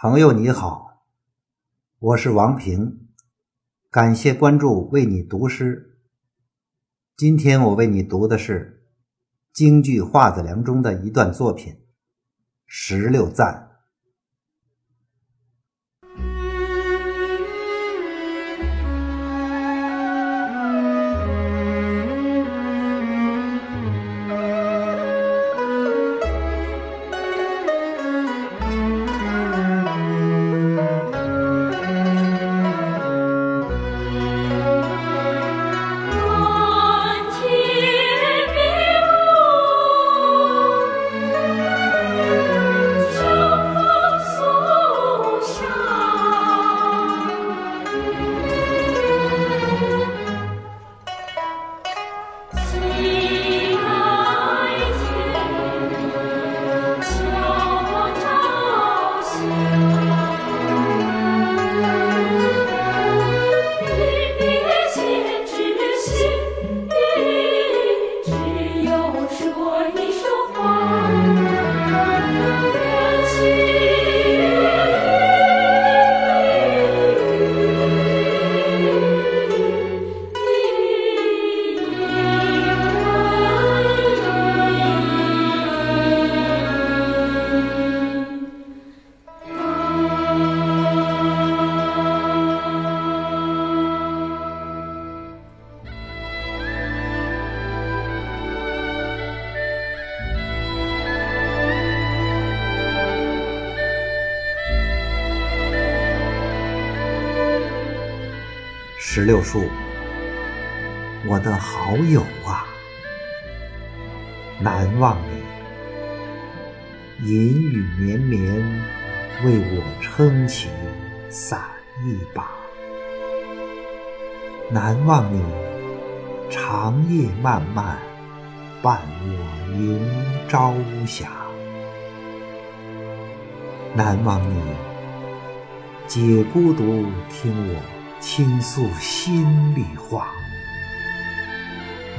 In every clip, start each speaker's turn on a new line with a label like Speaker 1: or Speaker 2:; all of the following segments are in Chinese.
Speaker 1: 朋友你好，我是王平，感谢关注，为你读诗。今天我为你读的是京剧《画子梁》中的一段作品《石榴赞》。石榴树，我的好友啊，难忘你，银雨绵绵，为我撑起伞一把；难忘你，长夜漫漫，伴我迎朝霞；难忘你，解孤独，听我。倾诉心里话，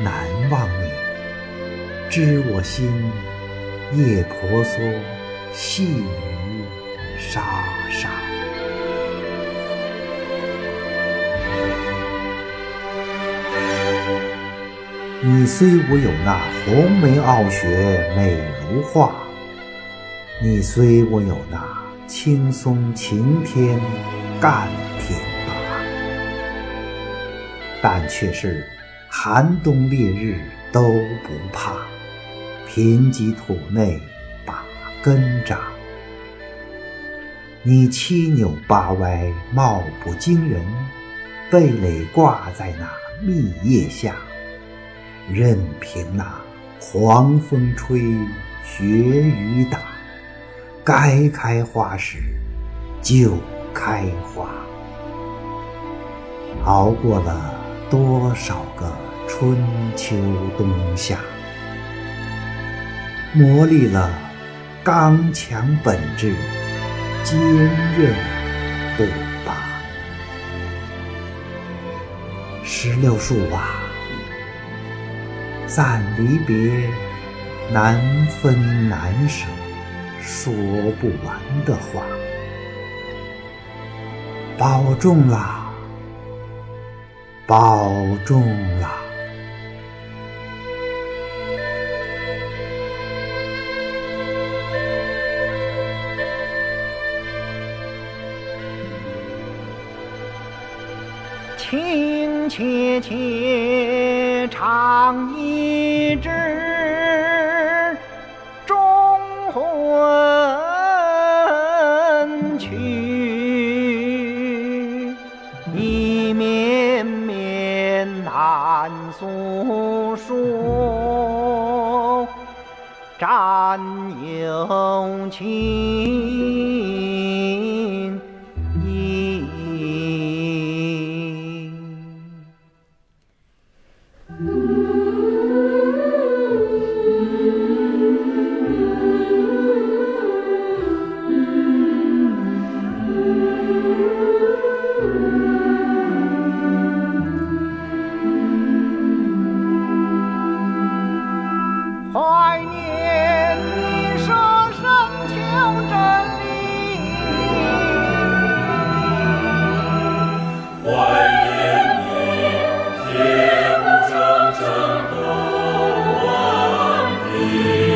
Speaker 1: 难忘你，知我心，夜婆娑，细雨沙沙。你虽无有那红梅傲雪美如画，你虽无有那青松晴天干。但却是寒冬烈日都不怕，贫瘠土内把根长。你七扭八歪貌不惊人，蓓蕾挂在那密叶下，任凭那狂风吹，雪雨打，该开花时就开花，熬过了。多少个春秋冬夏，磨砺了刚强本质，坚韧不拔。石榴树啊，暂离别，难分难舍，说不完的话。保重啦！保重了，
Speaker 2: 亲切切唱一支不说战友情。Música